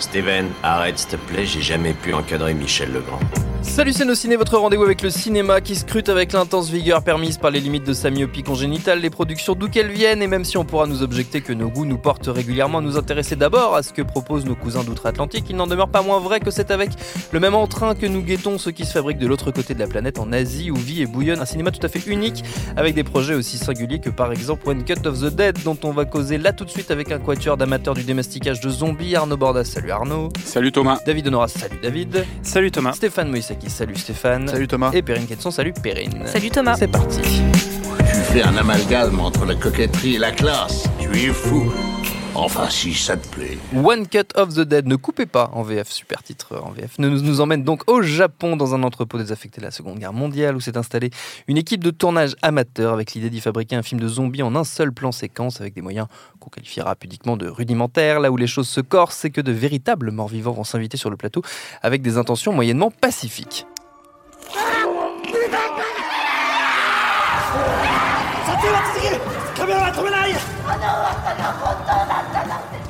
Steven, arrête s'il te plaît, j'ai jamais pu encadrer Michel Legrand. Salut c'est nos ciné, votre rendez-vous avec le cinéma qui scrute avec l'intense vigueur permise par les limites de sa myopie congénitale, les productions d'où qu'elles viennent, et même si on pourra nous objecter que nos goûts nous portent régulièrement à nous intéresser d'abord à ce que proposent nos cousins d'outre-Atlantique, il n'en demeure pas moins vrai que c'est avec le même entrain que nous guettons ce qui se fabrique de l'autre côté de la planète en Asie où vit et bouillonne un cinéma tout à fait unique avec des projets aussi singuliers que par exemple One Cut of the Dead dont on va causer là tout de suite avec un quatuor d'amateurs du démasticage de zombies, Arnaud Bordas, salut Arnaud. Salut Thomas. David Honoras, salut David. Salut Thomas. Stéphane Moïsaki, salut Stéphane. Salut Thomas. Et Perrine Quetzon, salut Perrine. Salut Thomas. C'est parti. Tu fais un amalgame entre la coquetterie et la classe. Tu es fou. Enfin, si ça te plaît. One Cut of the Dead, ne coupez pas en VF, super titre en VF, nous, nous emmène donc au Japon dans un entrepôt désaffecté de la Seconde Guerre mondiale où s'est installée une équipe de tournage amateur avec l'idée d'y fabriquer un film de zombies en un seul plan séquence avec des moyens qu'on qualifiera pudiquement de rudimentaires. Là où les choses se corsent, c'est que de véritables morts-vivants vont s'inviter sur le plateau avec des intentions moyennement pacifiques. こる。カメラは止めない。あの噂が本当だったなんて。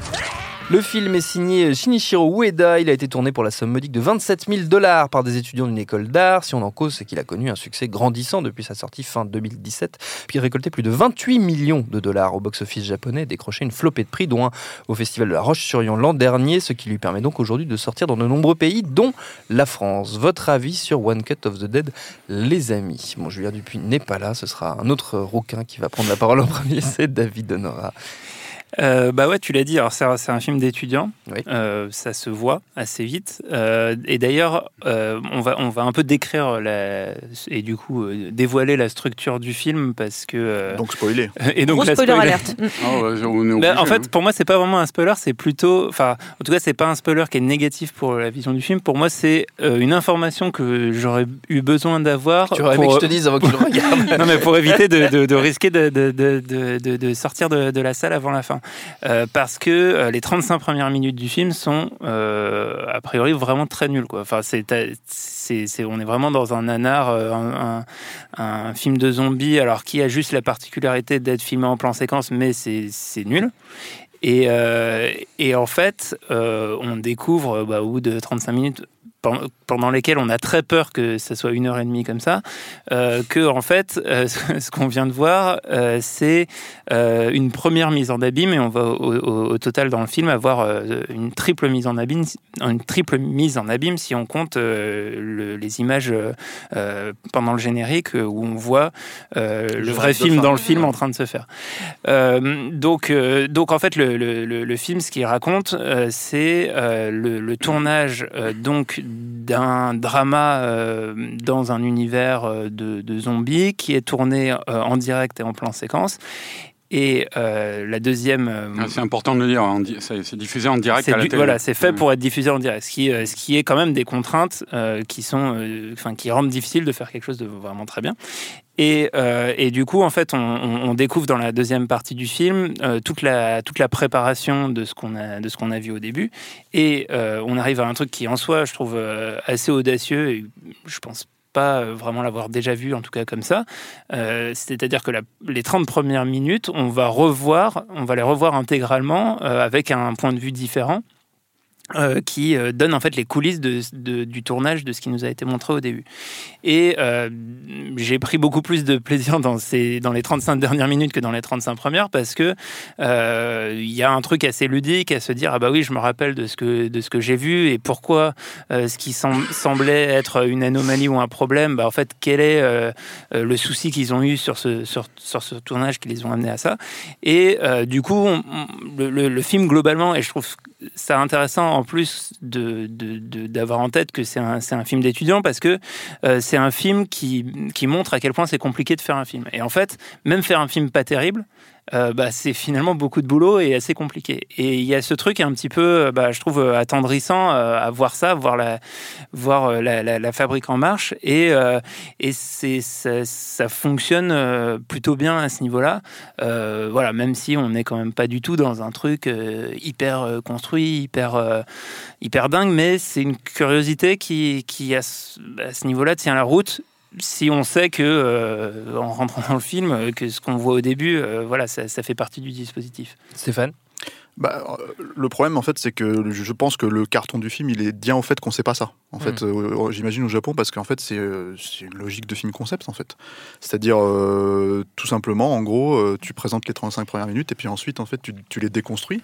Le film est signé Shinichiro Ueda. Il a été tourné pour la somme modique de 27 000 dollars par des étudiants d'une école d'art. Si on en cause, c'est qu'il a connu un succès grandissant depuis sa sortie fin 2017, puis récolté plus de 28 millions de dollars au box-office japonais décroché une flopée de prix, dont un au Festival de la Roche-sur-Yon l'an dernier, ce qui lui permet donc aujourd'hui de sortir dans de nombreux pays, dont la France. Votre avis sur One Cut of the Dead, les amis? Bon, Julien Dupuis n'est pas là, ce sera un autre rouquin qui va prendre la parole en premier, c'est David Honora. Euh, bah ouais, tu l'as dit. Alors c'est un, c'est un film d'étudiant. Oui. Euh, ça se voit assez vite. Euh, et d'ailleurs, euh, on va on va un peu décrire la et du coup euh, dévoiler la structure du film parce que euh, Donc spoilé. et donc Gros la spoiler spoiler- alerte. Ah ouais, on est Bah, en fait, hein. pour moi, c'est pas vraiment un spoiler, c'est plutôt, enfin, en tout cas, c'est pas un spoiler qui est négatif pour la vision du film. Pour moi, c'est euh, une information que j'aurais eu besoin d'avoir. Tu aurais aimé que je te dise avant que tu le regardes. non mais pour éviter de, de- de risquer de, de- de- de- de- de sortir de, de la salle avant la fin. Euh, parce que euh, les 35 premières minutes du film sont euh, a priori vraiment très nulles. Quoi. Enfin, c'est, on est vraiment dans un nanar, euh, un, film de zombies, alors qui a juste la particularité d'être filmé en plan séquence, mais c'est, nul. Et, en fait, on découvre bah, au bout de 35 minutes pendant lesquelles on a très peur que ça soit une heure et demie comme ça, euh, que en fait, euh, ce qu'on vient de voir, euh, c'est euh, une première mise en abîme et on va au, au- au total dans le film avoir une triple mise en abîme, une triple mise en abîme si on compte le- les images pendant le générique où on voit le vrai film dans le film en train de se faire. Donc, donc en fait, le, le- film, ce qu'il raconte, c'est le, tournage donc d'un drama euh, dans un univers euh, de, zombies qui est tourné euh, en direct et en plan séquence. Et euh, la deuxième, euh, Ah, C'est important de le dire, c'est diffusé en direct c'est à la du- télé. voilà, c'est fait Mm. pour être diffusé en direct, ce qui, euh, ce qui est quand même des contraintes euh, qui sont, enfin, qui rendent difficile de faire quelque chose de vraiment très bien. Et, et du coup, en fait, on, on- on découvre dans la deuxième partie du film toute la toute la préparation de ce qu'on a de ce qu'on a vu au début, et on arrive à un truc qui en soi, je trouve assez audacieux. Et je pense pas euh, vraiment l'avoir déjà vu, en tout cas comme ça. Euh, C'est-à-dire que les 30 premières minutes, on va revoir, on va les revoir intégralement euh, avec un point de vue différent. Euh, qui euh, donne en fait les coulisses du tournage de ce qui nous a été montré au début. Et euh, j'ai pris beaucoup plus de plaisir dans, ces, dans les 35 dernières minutes que dans les 35 premières parce que il y a un truc assez ludique à se dire ah bah oui je me rappelle de ce que j'ai vu et pourquoi ce qui sem- semblait être une anomalie ou un problème bah en fait quel est le souci qu'ils ont eu sur ce tournage qui les ont amenés à ça et du coup le film globalement et je trouve ça intéressant en plus d'avoir en tête que c'est un, c'est film d'étudiant parce que euh, c'est un film qui montre à quel point c'est compliqué de faire un film. Et en fait, même faire un film pas terrible, euh, bah, c'est finalement beaucoup de boulot et assez compliqué. Et il y a ce truc un petit peu, euh, bah, je trouve, euh, attendrissant à voir ça, voir la, fabrique en marche. Et, ça, fonctionne plutôt bien à ce niveau-là. Voilà, même si on n'est quand même pas du tout dans un truc hyper construit, hyper, dingue, mais c'est une curiosité qui, à ce niveau-là, tient la route si on sait que euh, en rentrant dans le film que ce qu'on voit au début euh, voilà ça, ça fait partie du dispositif Stéphane Bah, euh, le problème, en fait, c'est que je pense que le carton du film, il est bien au fait qu'on sait pas ça. En fait, euh, j'imagine au Japon, parce qu'en fait, c'est euh, une logique de film concept, en fait. C'est-à-dire, euh, tout simplement, en gros, euh, tu présentes les 35 premières minutes, et puis ensuite, en fait, tu, tu les déconstruis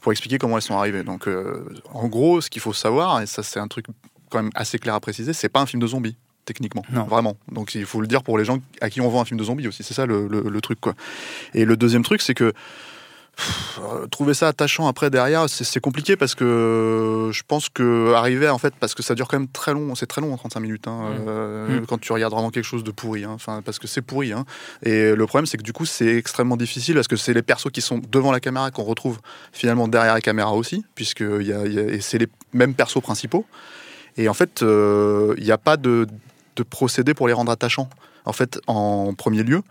pour expliquer comment elles sont arrivées. Donc, euh, en gros, ce qu'il faut savoir, et ça, c'est un truc quand même assez clair à préciser, c'est pas un film de zombies. Techniquement, Non. vraiment. Donc il faut le dire pour les gens à qui on vend un film de zombies aussi. C'est ça le, le- le truc, quoi. Et le deuxième truc, c'est que pff, euh, trouver ça attachant après derrière, c'est compliqué parce que je pense que arriver en fait, parce que ça dure quand même très long, c'est très long en 35 minutes hein, euh, Mm. quand tu regardes vraiment quelque chose de pourri, hein, enfin parce que c'est pourri. hein. Et le problème, c'est que du coup, c'est extrêmement difficile parce que c'est les persos qui sont devant la caméra qu'on retrouve finalement derrière la caméra aussi, puisque y a, il y a- et c'est les mêmes persos principaux. Et en fait, euh, il n'y a pas de, de procédé pour les rendre attachants. En fait, en premier lieu.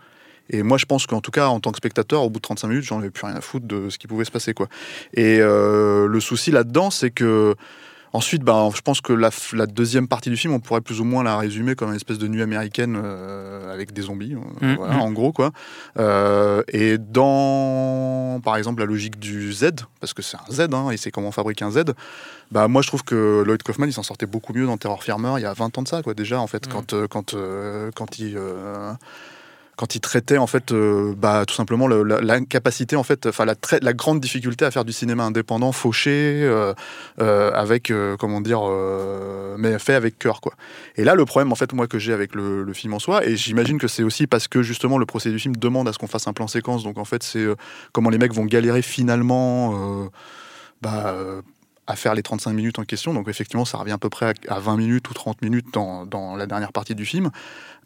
Et moi, je pense qu'en tout cas, en tant que spectateur, au bout de 35 minutes, j'en avais plus rien à foutre de ce qui pouvait se passer, quoi. Et euh, le souci là-dedans, c'est que ensuite, ben, je pense que la, deuxième partie du film, on pourrait plus ou moins la résumer comme une espèce de nuit américaine euh, avec des zombies, euh, Mhm. voilà, en gros, quoi. Euh, et dans, par exemple, la logique du Z, parce que c'est un Z, hein, et c'est comment fabriquer un Z. Bah, moi, je trouve que Lloyd Kaufman, il s'en sortait beaucoup mieux dans Terror Firmer il y a 20 ans de ça, quoi, déjà, en fait, Mhm. quand, quand, euh, quand il. Quand il traitait en fait euh, bah, tout simplement l'incapacité en fait enfin la, grande difficulté à faire du cinéma indépendant fauché euh, euh, avec comment dire mais fait avec cœur quoi et là le problème en fait moi que j'ai avec le, film en soi et j'imagine que c'est aussi parce que justement le procédé du film demande à ce qu'on fasse un plan séquence donc en fait c'est comment les mecs vont galérer finalement bah, à faire les 35 minutes en question. Donc effectivement, ça revient à peu près à, à 20 minutes ou 30 minutes dans, dans la dernière partie du film.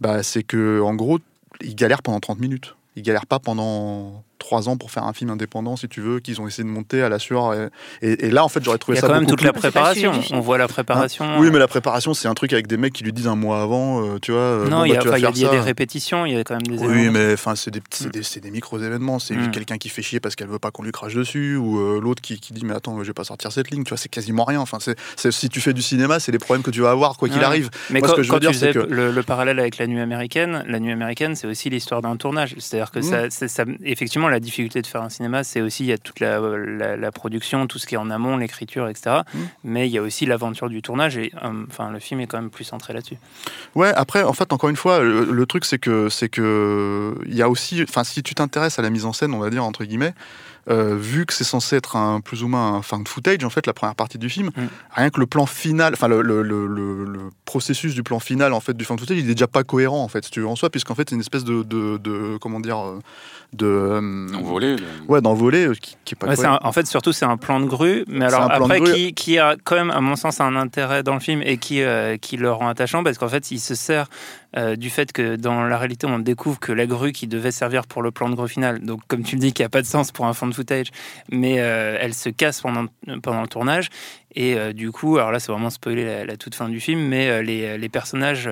Bah, c'est que en gros, ils galèrent pendant 30 minutes. Ils galèrent pas pendant 3 ans pour faire un film indépendant, si tu veux, qu'ils ont essayé de monter à la sueur. Et, et- et là, en fait, j'aurais il trouvé y a ça quand même toute la plus- préparation on voit la préparation Oui, mais la préparation, c'est un truc avec des mecs qui lui disent un mois avant, euh, tu vois. euh, non bon, il y bah, il y il y a des répétitions il y a quand même des Oui, mais enfin, c'est des, c'est Mm. des, c'est des micros-événements. C'est Mm. quelqu'un qui fait chier parce qu'elle veut pas qu'on lui crache dessus, ou euh, l'autre qui, qui dit Mais attends, je vais pas sortir cette ligne. Tu vois, c'est quasiment rien. Enfin, c'est, c'est- si tu fais du cinéma, c'est les problèmes que tu vas avoir, quoi qu'il Ouais. arrive. Mais Moi, quand, ce que je veux quand dire, tu c'est que- le, le parallèle avec la nuit américaine, la nuit américaine, c'est aussi l'histoire d'un tournage. C'est-à-dire que Mm. ça- effectivement, la difficulté de faire un cinéma, c'est aussi il y a toute la, la- la production, tout ce qui est en amont, l'écriture, etc. Mm. Mais il y a aussi l'aventure du tournage et euh, enfin le film est quand même plus centré là-dessus. Ouais, après, en fait, encore une fois, le, le truc, c'est que, c'est que, il y a aussi, enfin, si tu t'intéresses à la mise en scène, on va dire, entre guillemets, euh, vu que c'est censé être un, plus ou moins un found footage, en fait, la première partie du film, Mm. rien que le plan final, enfin, le, le- le- le- le processus du plan final, en fait, du found footage, il est déjà pas cohérent, en fait, si tu veux, en soi, puisqu'en fait, c'est une espèce de, de, de- comment dire, euh, de. euh, Envolé. le- Ouais, d'envolée, euh, qui, qui est pas Ouais, un- en fait, surtout, c'est un plan de grue, mais alors de après, grue. qui, qui a quand même, à mon sens, un intérêt dans le film et qui, euh, qui le rend attachant parce qu'en fait, il se sert euh, du fait que dans la réalité, on découvre que la grue qui devait servir pour le plan de grue final, donc comme tu le dis, qui a pas de sens pour un fond de footage, mais euh, elle se casse pendant, pendant le tournage. Et euh, du coup, alors là, c'est vraiment spoiler la, toute fin du film, mais les, les personnages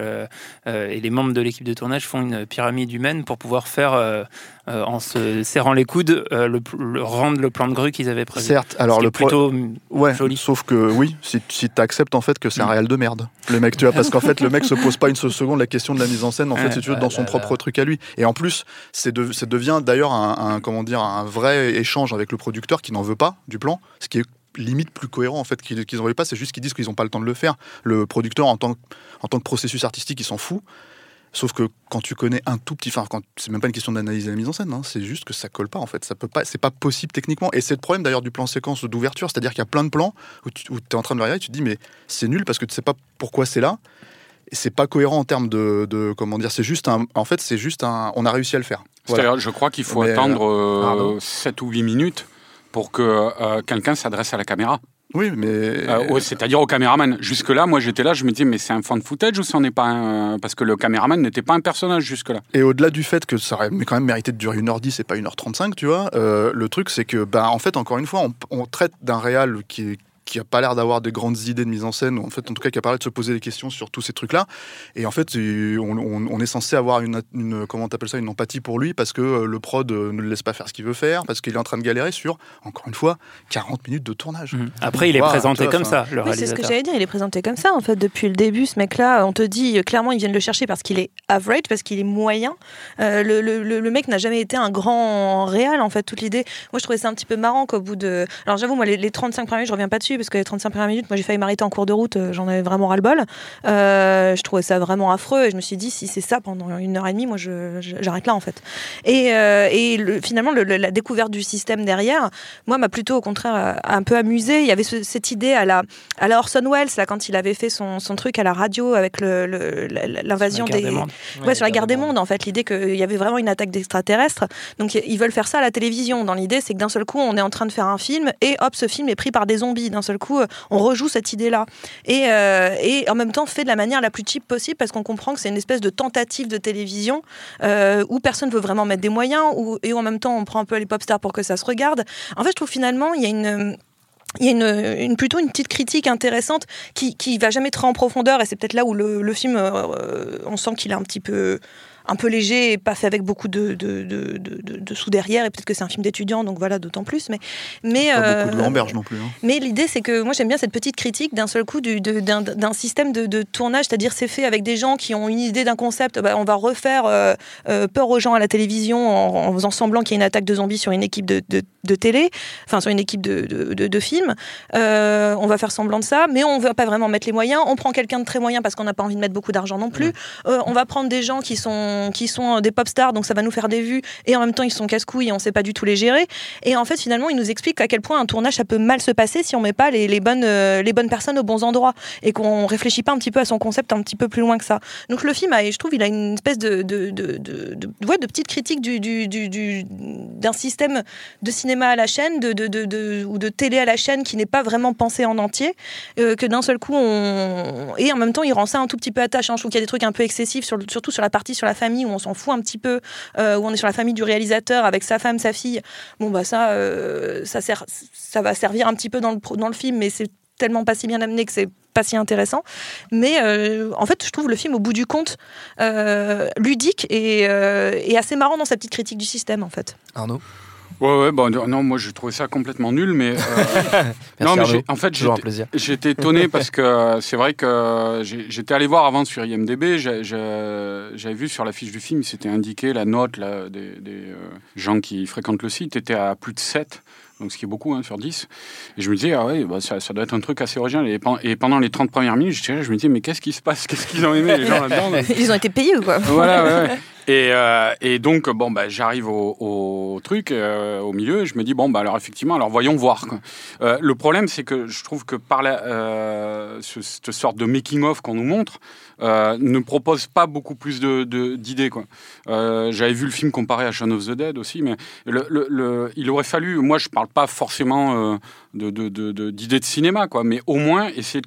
et les membres de l'équipe de tournage font une pyramide humaine pour pouvoir faire, euh, euh, en se serrant les coudes, euh, le, le- rendre le plan de grue qu'ils avaient prévu. Certes, alors Ce qui le est pro- plutôt Ouais, joli. sauf que oui, si, si tu acceptes en fait que c'est un Mm. réel de merde, le mec, tu vois, parce qu'en fait, le mec se pose pas une seule seconde la question de la mise en scène, en fait, Ouais. si tu veux, dans son là propre là. truc à lui. Et en plus, c'est de, ça devient d'ailleurs un, un- comment dire, un vrai échange avec le producteur qui n'en veut pas du plan, ce qui est limite plus cohérent en fait qu'ils qu'ils n'en veulent pas c'est juste qu'ils disent qu'ils n'ont pas le temps de le faire le producteur en tant, que- en tant que processus artistique il s'en fout Sauf que quand tu connais un tout petit, enfin, quand c'est même pas une question d'analyser la mise en scène, hein, c'est juste que ça colle pas en fait. Ça peut pas, c'est pas possible techniquement. Et c'est le problème d'ailleurs du plan séquence d'ouverture, c'est-à-dire qu'il y a plein de plans où tu es en train de regarder, et tu te dis mais c'est nul parce que tu sais pas pourquoi c'est là. Et c'est pas cohérent en termes de, de- comment dire. C'est juste un, en fait, c'est juste un, on a réussi à le faire. Voilà. C'est-à-dire, je crois qu'il faut Mais, attendre pardon. 7 ou 8 minutes pour que euh, quelqu'un s'adresse à la caméra. Oui, mais. Euh, C'est-à-dire au caméraman. Jusque-là, moi j'étais là, je me disais, mais c'est un fan footage ou c'en est pas un. Parce que le caméraman n'était pas un personnage jusque-là. Et au-delà du fait que ça aurait quand même mérité de durer 1h10 et pas 1h35, tu vois, euh, le truc c'est que, bah, en fait, encore une fois, on, on traite d'un réal qui est qui a pas l'air d'avoir des grandes idées de mise en scène, ou en fait, en tout cas, qui a pas l'air de se poser des questions sur tous ces trucs-là. Et en fait, euh, on, on- on est censé avoir une, une comment t'appelles ça, une empathie pour lui, parce que euh, le prod euh, ne le laisse pas faire ce qu'il veut faire, parce qu'il est en train de galérer sur, encore une fois, 40 minutes de tournage. Mhm. Après, il est présenté vois, comme ça, le Oui, c'est ce que j'allais dire, il est présenté comme ça en fait depuis le début. Ce mec-là, on te dit clairement, ils viennent le chercher parce qu'il est average, parce qu'il est moyen. Euh, le, le- mec n'a jamais été un grand réal en fait. Toute l'idée, moi je trouvais ça un petit peu marrant qu'au bout de. Alors j'avoue, moi les, les 35 premières minutes, je reviens pas dessus parce que les 35 premières minutes, moi j'ai failli m'arrêter en cours de route, euh, j'en avais vraiment ras-le-bol. Euh, je trouvais ça vraiment affreux et je me suis dit, si c'est ça pendant une heure et demie, moi j'arrête là en fait. Et, euh, et le- finalement, le- le- la découverte du système derrière, moi m'a plutôt au contraire un peu amusé. Il y avait ce- cette idée à la à la Orson Welles, là, quand il avait fait son, son truc à la radio avec le- le- l'invasion la des. des mondes. Ouais, sur la guerre des mondes, en fait, l'idée qu'il y avait vraiment une attaque d'extraterrestres. Donc, ils veulent faire ça à la télévision. Dans l'idée, c'est que d'un seul coup, on est en train de faire un film et hop, ce film est pris par des zombies. D'un seul coup, euh, on rejoue cette idée-là. Et, euh, et en même temps, fait de la manière la plus cheap possible parce qu'on comprend que c'est une espèce de tentative de télévision euh, où personne veut vraiment mettre des moyens et où en même temps, on prend un peu les pop stars pour que ça se regarde. En fait, je trouve finalement, il y a une il y a une, plutôt une petite critique intéressante qui, va jamais très en profondeur et c'est peut-être là où le, film, on sent qu'il est un petit peu un peu léger et pas fait avec beaucoup de, de, de, de- de- de sous derrière et peut-être que c'est un film d'étudiant donc voilà d'autant plus mais mais Pas beaucoup de euh, Lamberge non plus. hein. mais l'idée, c'est que moi, j'aime bien cette petite critique d'un seul coup du- de- d'un d'un système de, de tournage, c'est-à-dire c'est fait avec des gens qui ont une idée d'un concept. Bah, on va refaire euh, euh, peur aux gens à la télévision en, en faisant semblant qu'il y a une attaque de zombies sur une équipe de, de- de télé, enfin sur une équipe de, de, de- de films. Euh, on va faire semblant de ça, mais on ne va pas vraiment mettre les moyens. On prend quelqu'un de très moyen parce qu'on n'a pas envie de mettre beaucoup d'argent non plus. Euh, on va prendre des gens qui sont, qui sont des pop stars, donc ça va nous faire des vues, et en même temps ils sont casse-couilles et on sait pas du tout les gérer. Et en fait, finalement, il nous explique à quel point un tournage, ça peut mal se passer si on met pas les, les bonnes, euh, les bonnes personnes aux bons endroits et qu'on réfléchit pas un petit peu à son concept un petit peu plus loin que ça. Donc le film, a, je trouve, il a une espèce de, de, de, de, de- ouais, petite critique du, du, du, du- d'un système de cinéma à la chaîne de, ou de télé à la chaîne qui n'est pas vraiment pensé en entier, euh, que d'un seul coup, on... et en même temps, il rend ça un tout petit peu attachant. Je trouve qu'il y a des trucs un peu excessifs, surtout sur la partie sur la où on s'en fout un petit peu, euh, où on est sur la famille du réalisateur avec sa femme, sa fille. Bon, bah ça, euh, ça, sert, ça va servir un petit peu dans le, dans le film, mais c'est tellement pas si bien amené que c'est pas si intéressant. Mais euh, en fait, je trouve le film, au bout du compte, ludique et, et assez marrant dans sa petite critique du système, en fait. Arnaud? Ouais, ouais, bon, non, moi j'ai trouvé ça complètement nul, mais. euh, non, mais en fait, j'étais- étonné parce que euh, c'est vrai que j'ai- j'étais allé voir avant sur IMDB, j'ai- j'ai- j'avais vu sur la fiche du film, c'était indiqué la note là, des, des, euh, gens qui fréquentent le site était à plus de 7. Donc, ce qui est beaucoup hein, sur 10. Et je me disais, ah ouais, bah, ça, ça doit être un truc assez original. Et, pen- et pendant les 30 premières minutes, j'étais là, je me disais, mais qu'est-ce qui se passe? Qu'est-ce qu'ils ont aimé, les gens là-dedans Ils ont été payés ou quoi? Voilà, ouais, ouais. Et, euh, et donc, bon, bah, j'arrive au, au truc, euh, au milieu, et je me dis, bon, bah, alors effectivement, alors voyons voir. quoi. Euh, le problème, c'est que je trouve que par la, euh, ce- cette sorte de making-of qu'on nous montre, euh, ne propose pas beaucoup plus de- de- d'idées. quoi. Euh, J'avais vu le film comparé à Shaun of the Dead aussi, mais il aurait fallu, moi je parle pas forcément euh, de- de- de- de- d'idées de, cinéma, quoi, mais au moins essayer de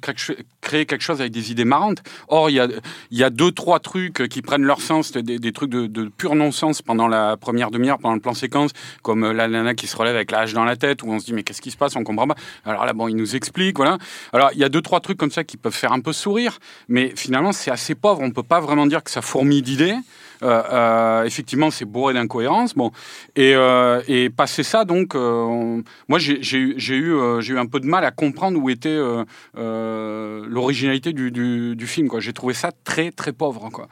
créer, quelque chose avec des idées marrantes. Or, il y a, y a deux, trois trucs qui prennent leur sens, des, trucs de, de pur non-sens pendant la première demi-heure, pendant le plan séquence, comme la nana qui se relève avec la hache dans la tête, où on se dit mais qu'est-ce qui se passe, on comprend pas. Alors là, bon, il nous explique, voilà. Alors, il y a deux, trois trucs comme ça qui peuvent faire un peu sourire, mais finalement, c'est assez pauvre. On peut pas vraiment dire que ça fourmille d'idées. Euh, euh, effectivement, c'est bourré d'incohérences. Bon, et, euh, et passer ça, donc, on- moi, j'ai eu, eu, un peu de mal à comprendre où était l'originalité du, du, du film. J'ai trouvé ça très, très pauvre. quoi.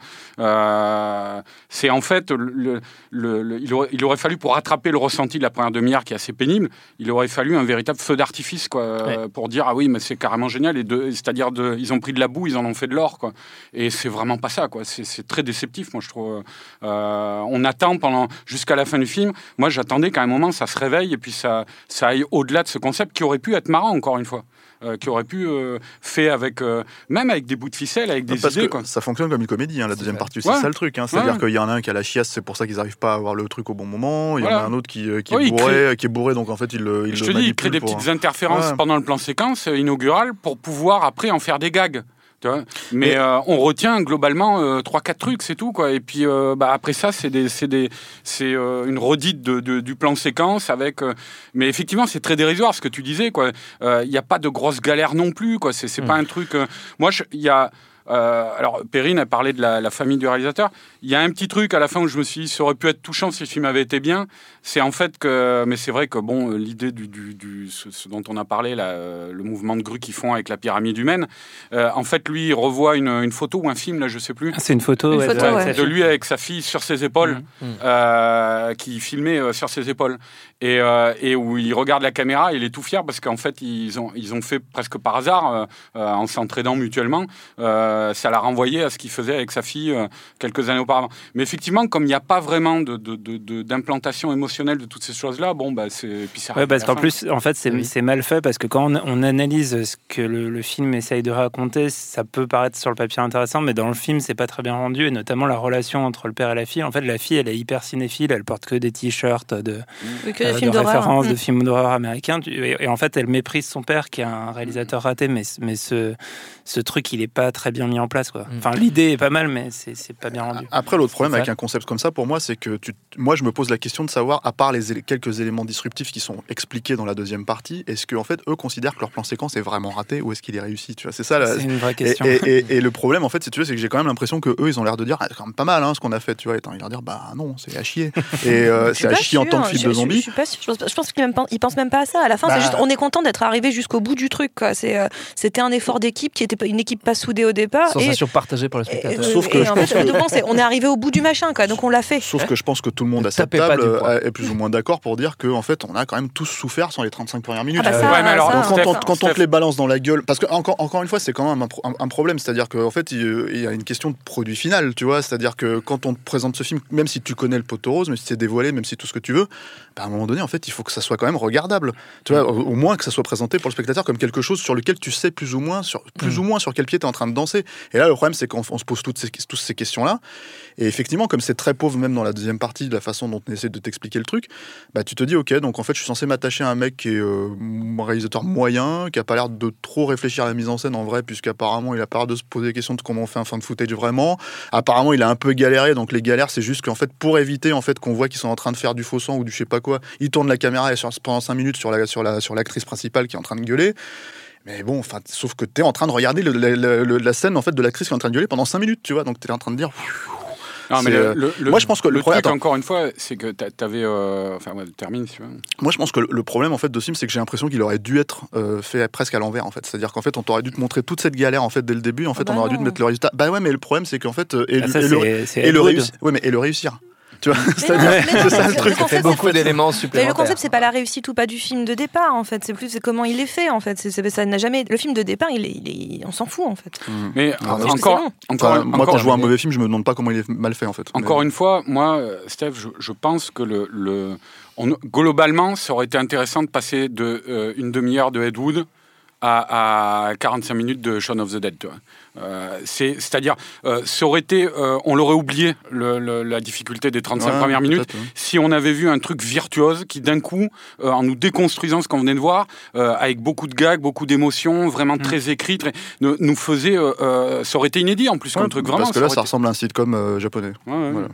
C'est en fait, le, le- le- il, aurait, il aurait fallu pour rattraper le ressenti de la première demi-heure qui est assez pénible, il aurait fallu un véritable feu d'artifice, quoi, pour dire ah oui, mais c'est carrément génial. Et c'est-à-dire, ils ont pris de la boue, ils en ont fait de l'or, quoi. Et c'est vraiment pas ça, quoi. C'est très déceptif, moi, je trouve. Euh, euh, on attend pendant jusqu'à la fin du film. Moi, j'attendais qu'à un moment ça se réveille et puis ça, ça aille au-delà de ce concept qui aurait pu être marrant encore une fois. Euh, qui aurait pu euh, faire avec euh, même avec des bouts de ficelle, avec des Parce idées que quoi. ça fonctionne comme une comédie, hein, la deuxième partie, c'est Ouais. ça le truc. hein. C'est-à-dire Ouais. qu'il y en a un qui a la chiasse, c'est pour ça qu'ils n'arrivent pas à avoir le truc au bon moment. Il y en a un autre qui, qui Ouais, est bourré, qui est bourré, donc en fait il le, il Je le te dis, il crée des pour- petites interférences Ouais. pendant le plan séquence inaugural pour pouvoir après en faire des gags. Tu vois. Mais euh, on retient globalement euh, trois quatre trucs, c'est tout quoi. Et puis euh, bah, après ça, c'est des, c'est des, c'est euh, une redite de, de- du plan séquence avec. euh, mais effectivement, c'est très dérisoire ce que tu disais quoi. Euh, Il n'y a pas de grosses galères non plus quoi. C'est pas un truc. euh, moi, il y a. euh, alors, Perrine a parlé de la, la famille du réalisateur. Il y a un petit truc à la fin où je me suis dit, ça aurait pu être touchant si le film avait été bien. C'est en fait que, mais c'est vrai que bon, l'idée du, du, du- ce, ce dont on a parlé, là, euh, le mouvement de grue qu'ils font avec la pyramide humaine, euh, en fait, lui, il revoit une, une photo ou un film, là, je sais plus, Ah, C'est une photo, Une ouais, de- photo, ouais. lui avec sa fille sur ses épaules, Mhm. Mhm. euh, qui filmait euh, sur ses épaules, et, euh, et où il regarde la caméra, il est tout fier parce qu'en fait, ils ont, ils ont fait presque par hasard, en s'entraidant mutuellement, euh, ça l'a renvoyé à ce qu'il faisait avec sa fille euh, quelques années auparavant. Mais effectivement, comme il n'y a pas vraiment de- de- de- de- d'implantation émotionnelle de toutes ces choses-là, bon, bah, c'est. puis ça Ouais, parce qu'en plus, en fait, c'est Oui. c'est mal fait parce que quand on, on analyse ce que le, le film essaye de raconter, ça peut paraître sur le papier intéressant, mais dans le film, c'est pas très bien rendu, et notamment la relation entre le père et la fille. En fait, la fille, elle est hyper cinéphile, elle porte que des t-shirts de, Oui, que euh, des de films d'horreur. références de Mm. films d'horreur américains. Tu- Et, et en fait, elle méprise son père, qui est un réalisateur raté, mais, mais ce, ce truc, il est pas très bien mis en place. Quoi. Mm. Enfin, l'idée est pas mal, mais c'est c'est pas bien rendu. Après, l'autre problème avec un concept comme ça, pour moi, c'est que tu... moi, je me pose la question de savoir, à part les quelques éléments disruptifs qui sont expliqués dans la deuxième partie, est-ce qu'en fait, eux considèrent que leur plan séquence est vraiment raté ou est-ce qu'il est réussi Tu vois, c'est ça. La... C'est une vraie question. et- et- et le problème, en fait, si tu veux, c'est que j'ai quand même l'impression que eux, ils ont l'air de dire, ah, c'est quand même pas mal, hein, ce qu'on a fait, tu vois. Et de leur dire, bah non, c'est à chier. Et euh, c'est à chier en tant que film de je- je- Je, zombie. suis pas sûre. Je pense, je pense qu'ils même, pen- ils pensent même pas à ça. À la fin, Bah. c'est juste, on est content d'être arrivé jusqu'au bout du truc. euh, C'était un effort d'équipe qui était pas- une équipe pas soudée au départ. Et, Sensation partagée par le et- spectateur. Sauf que et je en pense fait, que- bon, on est arrivé au bout du machin, quoi. Donc on l'a fait. Sauf que je pense que tout le monde à cette table est plus ou moins d'accord pour dire que en fait, on a quand même tous souffert sans les 35 premières minutes. Ah bah ça, Ouais, mais alors, ça, Donc quand, on, quand on Steph. te les balance dans la gueule, parce que encore, encore une fois, c'est quand même un, pro- un- un problème, c'est-à-dire qu'en fait, il, il y a une question de produit final, tu vois, c'est-à-dire que quand on te présente ce film, même si tu connais le poteau rose, même si c'est dévoilé, même si tout ce que tu veux, bah, à un moment donné, en fait, il faut que ça soit quand même regardable, tu vois, au, au moins que ça soit présenté pour le spectateur comme quelque chose sur lequel tu sais plus ou moins sur plus Mm. ou moins sur quel pied tu es en train de danser. Et là, le problème, c'est qu'on on se pose toutes ces, questions-là, et effectivement, comme c'est très pauvre même dans la deuxième partie de la façon dont on essaie de t'expliquer le truc, bah tu te dis ok, donc en fait, je suis censé m'attacher à un mec qui est euh, réalisateur moyen, qui a pas l'air de trop réfléchir à la mise en scène en vrai, puisqu'apparemment il a pas l'air de se poser la question de comment on fait un fan footage vraiment. Apparemment, il a un peu galéré, donc les galères, c'est juste qu'en fait, pour éviter en fait qu'on voit qu'ils sont en train de faire du faux sang ou du je sais pas quoi, il tourne la caméra et sur- pendant 5 minutes sur sur la sur l'actrice principale qui est en train de gueuler. Mais bon, enfin, sauf que tu es en train de regarder le- le- le- la scène en fait de l'actrice qui est en train de gueuler pendant 5 minutes, tu vois. Donc tu es en train de dire Non, mais le- euh, le- le- moi, je pense que le le problème- truc, attends. encore une fois, c'est que t'a- t'avais. euh, Enfin, ouais, termine si tu veux. Moi, je pense que le- le problème en fait de ce film, c'est que j'ai l'impression qu'il aurait dû être euh, fait presque à l'envers en fait. C'est-à-dire qu'en fait, on t'aurait dû te montrer toute cette galère en fait dès le début. En fait, bah on aurait dû te non. mettre le résultat. Bah ouais, mais le problème, c'est qu'en fait, euh, et, Ah, le- ça, et le, et réussir. Ouais, mais et le réussir. Tu vois, Mais c'est-à-dire- non, mais non, c'est ça le truc. Ça fait concept, beaucoup c'est- d'éléments Mais supplémentaires. le concept, c'est pas la réussite ou pas du film de départ, en fait. C'est plus c'est comment il est fait, en fait. C'est- c'est- ça n'a jamais. Le film de départ, il est, il est- on s'en fout, en fait. Mais Juste que encore, encore, Enfin, moi, encore- quand je vois un mauvais film, je me demande pas comment il est mal fait en fait. Encore Mais- une fois, moi, euh, Steph, je, je pense que le, le- on- globalement, ça aurait été intéressant de passer de euh, une demi-heure de Ed Wood à, à 45 minutes de Shaun of the Dead. Euh, c'est, c'est-à-dire, euh, ça aurait été, euh, on l'aurait oublié le- le- la difficulté des 35 Ouais, premières minutes ouais. si on avait vu un truc virtuose qui d'un coup, euh, en nous déconstruisant ce qu'on venait de voir, avec beaucoup de gags, beaucoup d'émotions, vraiment très écrit, très- nous, nous faisait, ça aurait été inédit en plus comme Ouais, truc vraiment. Parce que là, ça été- ressemble à un sitcom japonais. Ouais, ouais. Voilà.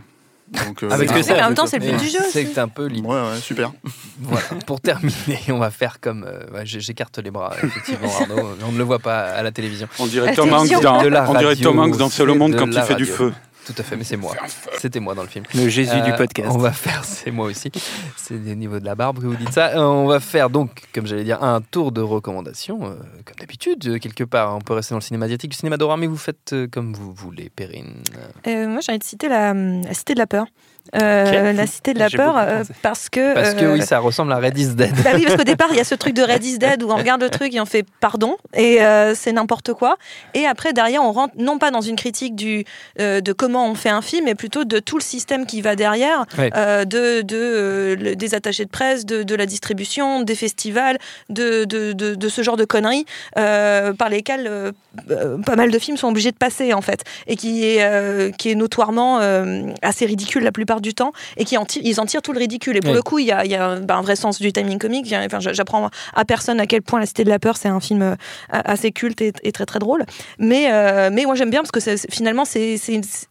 Donc, euh, Avec que un- ça, Mais en même temps, c'est le but du jeu. C'est un peu l'idée. Ouais, ouais, super. Voilà. Pour terminer, on va faire comme. euh, ouais, J'écarte les bras, effectivement, Arnaud. On ne le voit pas à la télévision. On dirait Tom Hanks dans, De la on dirait radio, Tom Hanks dans c'est Seul au monde de quand il fait du feu. Tout à fait, mais c'est moi. C'était moi dans le film. Le Jésus du Euh, podcast. On va faire, c'est moi aussi. C'est au niveau de la barbe que vous dites ça. Euh, on va faire donc, comme j'allais dire, un tour de recommandations, euh, comme d'habitude, quelque part. On peut rester dans le cinéma asiatique, le cinéma d'horreur, mais vous faites comme vous voulez, Perrine. Euh, moi, j'ai envie de citer la, la Cité de la Peur. Euh, La Cité de la Peur, euh, parce que. Parce que euh, oui, ça ressemble à Red is Dead. Bah oui, parce qu'au départ, il y a ce truc de Red is Dead où on regarde le truc et on fait pardon, et euh, c'est n'importe quoi. Et après, derrière, on rentre non pas dans une critique du, euh, de comment on fait un film, mais plutôt de tout le système qui va derrière, euh, de, de, euh, le- des attachés de presse, de, de la distribution, des festivals, de, de, de, de ce genre de conneries euh, par lesquelles euh, euh, pas mal de films sont obligés de passer, en fait, et qui est, euh, qui est notoirement euh, assez ridicule la plupart du temps, et qui en ils en tirent tout le ridicule. Et pour le coup, il y a, il y a un, bah, un vrai sens du timing comique. Enfin, j'apprends à personne à quel point La Cité de la Peur, c'est un film euh, assez culte et, et très très drôle. Mais, euh, mais moi j'aime bien parce que finalement, c'est,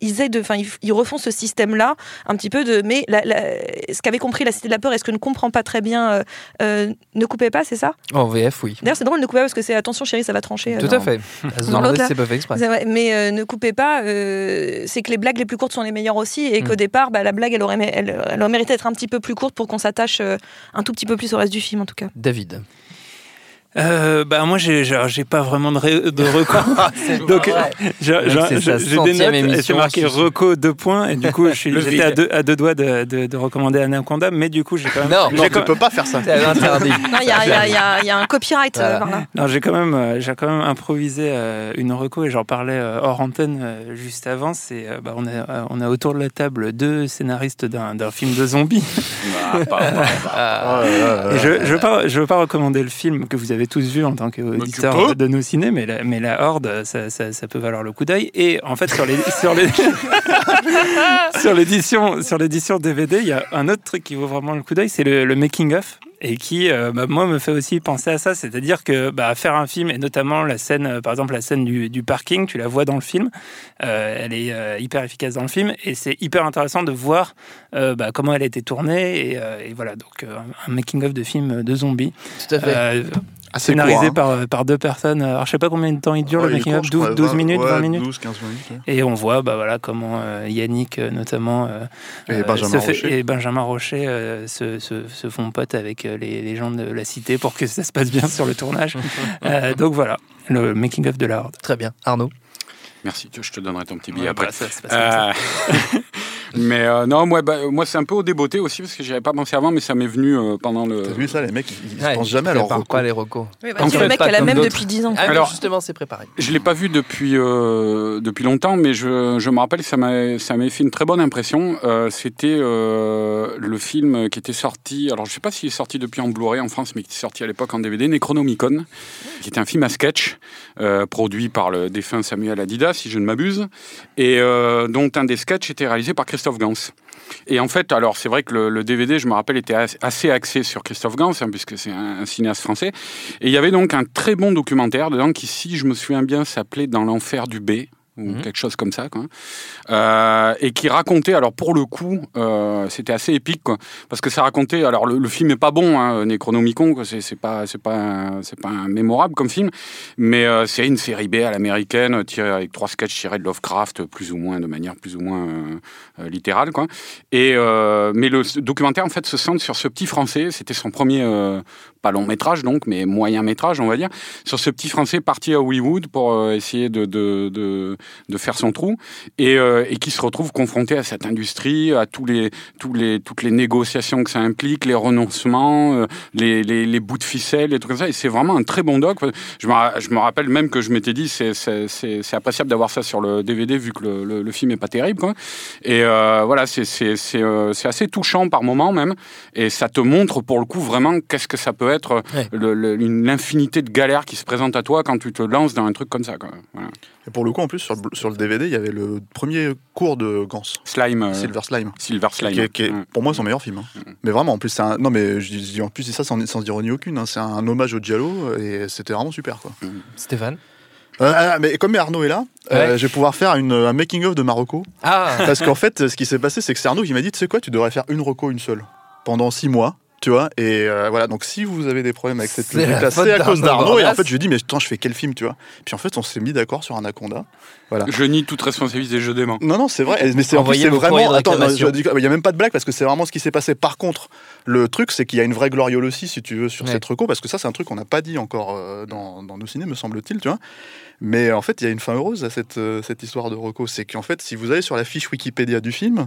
ils, aident, enfin, ils, ils refont ce système-là un petit peu de. Mais la- la- ce qu'avait compris La Cité de la Peur et ce que ne comprend pas très bien euh, euh, Ne coupez pas, c'est ça? En VF, oui. D'ailleurs, c'est drôle, Ne coupez pas parce que c'est attention chérie, ça va trancher. Tout dans- à fait. dans Dans c'est pas fait exprès. mais ne coupez pas, c'est que les blagues les plus courtes sont les meilleures aussi, et qu'au Mm. départ, bah, la blague, elle aurait, elle, elle aurait mérité d'être un petit peu plus courte pour qu'on s'attache euh, un tout petit peu plus au reste du film, en tout cas. David. Euh, bah moi j'ai j'ai pas vraiment de, ré- de. Donc c'est sa je- j'ai des notes c'est marqué reco deux points et du coup je suis- Le j'étais à deux, à deux doigts de, de, de recommander Anaconda mais du coup j'ai quand même Non, Non, tu peux pas faire ça. C'est interdit. Non, il y a, il y y y a un copyright euh, Voilà. par là. Non, j'ai quand même, euh, j'ai quand même improvisé euh, une reco et j'en parlais hors antenne juste avant. C'est, bah, on a, on a autour de la table deux scénaristes d'un, d'un film de zombies. Pas- pas- Ah. Et je, je veux pas, je veux pas recommander le film que vous avez tous vu en tant tu qu'auditeur de nos ciné, mais la, mais la Horde, ça, ça, ça peut valoir le coup d'œil. Et en fait, sur les, sur les, sur l'édition, sur l'édition DVD, il y a un autre truc qui vaut vraiment le coup d'œil, c'est le, le making of. Et qui, euh, bah, moi, me fait aussi penser à ça, c'est-à-dire que bah, faire un film, et notamment la scène, euh, par exemple la scène du, du parking, tu la vois dans le film, euh, elle est euh, hyper efficace dans le film, et c'est hyper intéressant de voir euh, bah, comment elle a été tournée, et, euh, et voilà, donc euh, un making-of de film de zombies, Tout à fait. Euh, Assez scénarisé court, hein. par, par deux personnes. Alors, je sais pas combien de temps il dure Ouais, le je 12, crois, 12 vingt- minutes, ouais, 20 minutes? 12, 15 minutes. ouais. et on voit bah, voilà, comment euh, Yannick, euh, notamment, euh, Et euh, Benjamin se fait- Rocher. et Benjamin Rocher euh, se, se- se font potes avec euh, les, les gens de la cité pour que ça se passe bien sur le tournage. Euh, donc voilà, le making-of de la Horde. Très bien. Arnaud? Merci, je te donnerai ton petit billet Ouais, après. bah, ça comme ça. Euh, mais euh, non, moi, bah, moi c'est un peu au débeauté aussi parce que j'y avais pas pensé avant, mais ça m'est venu euh, pendant le. T'as vu ça, les mecs, ils, ils Ouais, se pensent jamais à leur prépare recours. pas les recos. Oui, En c'est fait, le mec qui a la même depuis 10 ans. Ah, Alors- justement, c'est préparé. Je l'ai pas vu depuis euh, depuis longtemps, mais je, je me rappelle ça m'a fait une très bonne impression. Euh, C'était euh, le film qui était sorti. Alors je sais pas s'il est sorti depuis en Blu-ray en France, mais qui était sorti à l'époque en DVD, Necronomicon, qui était un film à sketch euh, produit par le défunt Samuel Adidas, si je ne m'abuse, et euh, dont un des sketchs était réalisé par Christophe Gans. Et en fait, alors c'est vrai que le, DVD, je me rappelle, était as- assez axé sur Christophe Gans, hein, puisque c'est un, un cinéaste français. Et il y avait donc un très bon documentaire dedans qui, si je me souviens bien, s'appelait Dans l'enfer du B ou Mhm. quelque chose comme ça, quoi. Euh, et qui racontait, alors pour le coup, euh, c'était assez épique, quoi, parce que ça racontait, alors le, le film est pas bon, hein, Necronomicon, c'est pas, c'est pas, un- c'est pas un mémorable comme film, mais euh, c'est une série B à l'américaine, tirée avec trois sketchs tirés de Lovecraft, plus ou moins, de manière plus ou moins littérale, quoi. Et mais le documentaire en fait se centre sur ce petit français. C'était son premier, pas long métrage donc, mais moyen métrage, on va dire, sur ce petit français parti à Hollywood pour euh, essayer de, de, de, faire son trou et, euh, et qui se retrouve confronté à cette industrie, à tous les, tous les, toutes les négociations que ça implique, les renoncements, euh, les, les, bouts de ficelle, trucs comme ça. Et c'est vraiment un très bon doc. Je me, je me rappelle même que je m'étais dit, c'est, appréciable d'avoir ça sur le DVD vu que le, le, film est pas terrible. Quoi. Et voilà, c'est assez touchant par moment même. Et ça te montre pour le coup vraiment qu'est-ce que ça peut être, euh, Ouais. l'infinité de galères qui se présentent à toi quand tu te lances dans un truc comme ça. Quoi. Voilà. Et pour le coup, en plus, sur le, sur le DVD, il y avait le premier cours de Gans, Slime. euh, Silver Slime. Silver Slime. Qui est, qui est, Ouais. pour moi son meilleur film. hein. Mais vraiment, en plus, c'est un. Non, mais je dis, en plus, c'est ça sans, sans ironie aucune. hein. C'est un hommage au Giallo et c'était vraiment super. Quoi. Stéphane. Euh, ah, mais comme Arnaud est là, euh, je vais pouvoir faire une, un making-of de Marocco. Ah Parce qu'en fait, ce qui s'est passé, c'est que c'est Arnaud qui m'a dit Tu sais quoi, tu devrais faire une reco, une seule, pendant six mois. Tu vois, et euh, voilà, donc si vous avez des problèmes avec cette faute c'est à cause d'Arnaud. Et en fait, je lui ai dit, mais attends, je fais quel film, tu vois? Puis en fait, on s'est mis d'accord sur Anaconda. Voilà. Je nie toute responsabilité, je dément. Non, non, c'est vrai. Mais c'est vraiment. Attends, il n'y a même pas de blague parce que c'est vraiment ce qui s'est passé. Par contre, le truc, c'est qu'il y a une vraie gloriole aussi, si tu veux, sur Ouais. cette reco, parce que ça, c'est un truc qu'on n'a pas dit encore euh, dans, dans nos ciné, me semble-t-il, tu vois. Mais en fait, il y a une fin heureuse à cette, euh, cette histoire de reco. C'est qu'en fait, si vous allez sur la fiche Wikipédia du film,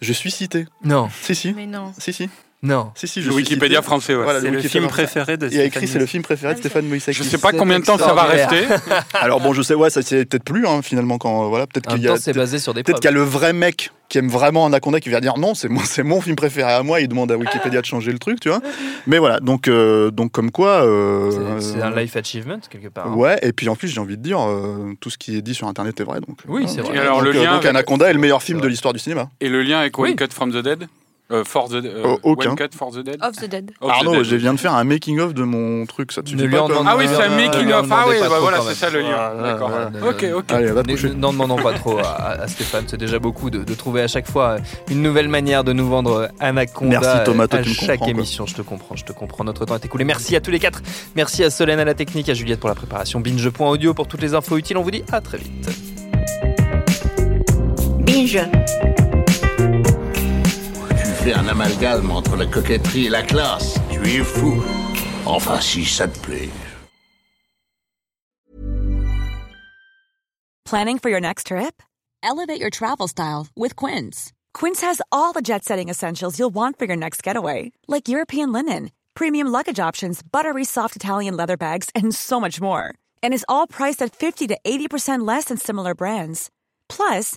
Je suis cité. Non, Si, si. Mais non. Si, si. Non. Si, si, je Wikipédia cité. français, ouais. Voilà, C'est le Wikipédia film français. préféré de Il a écrit, c'est le film préféré de oui, Stéphane Moïsaki. Je sais pas combien de temps ça va rester. Alors bon, je sais, ouais, ça c'est peut-être plus, hein, finalement, quand, euh, voilà, peut-être qu'il y a, temps, c'est basé sur des peut-être qu'il y a le vrai mec qui aime vraiment Anaconda qui vient dire non, c'est mon, c'est mon film préféré à moi, il demande à Wikipédia de changer le truc, tu vois. Mais voilà, donc, euh, donc comme quoi. euh, C'est un life achievement, quelque part. hein. Ouais, et puis en plus, j'ai envie de dire, euh, tout ce qui est dit sur internet est vrai. Donc, Oui, voilà. c'est vrai. Et alors, donc, le lien donc avec- Anaconda est le meilleur film de l'histoire du cinéma. Et le lien avec One Oui. Cut from the Dead? Euh, For the euh, Oh, aucun. One Cut for the Dead Of the Dead. Of the Arnaud, Dead. je viens de faire un making-of de mon truc, ça te Ne suffit lui pas Ah oui, c'est un Euh, making ne of. lui en Ah oui, bah voilà, c'est ça le lien. Voilà, D'accord. Ok, ok. Allez, va te pas trop à, à Stéphane, c'est déjà beaucoup de, de trouver à chaque fois une nouvelle manière de nous vendre Anaconda Merci, Thomas, à chaque quoi. émission. Je te comprends, je te comprends. Notre temps est écoulé. Merci à tous les quatre. Merci à Solène à la technique, à Juliette pour la préparation, binge.audio pour toutes les infos utiles. On vous dit à très vite. Binge. Tu fais un amalgame entre la coquetterie et la classe. Tu es fou. Enfin, si ça te plaît. Planning for your next trip? Elevate your travel style with Quince. Quince has all the jet setting essentials you'll want for your next getaway, like European linen, premium luggage options, buttery soft Italian leather bags, and so much more. And is all priced at 50 to 80% less than similar brands. Plus,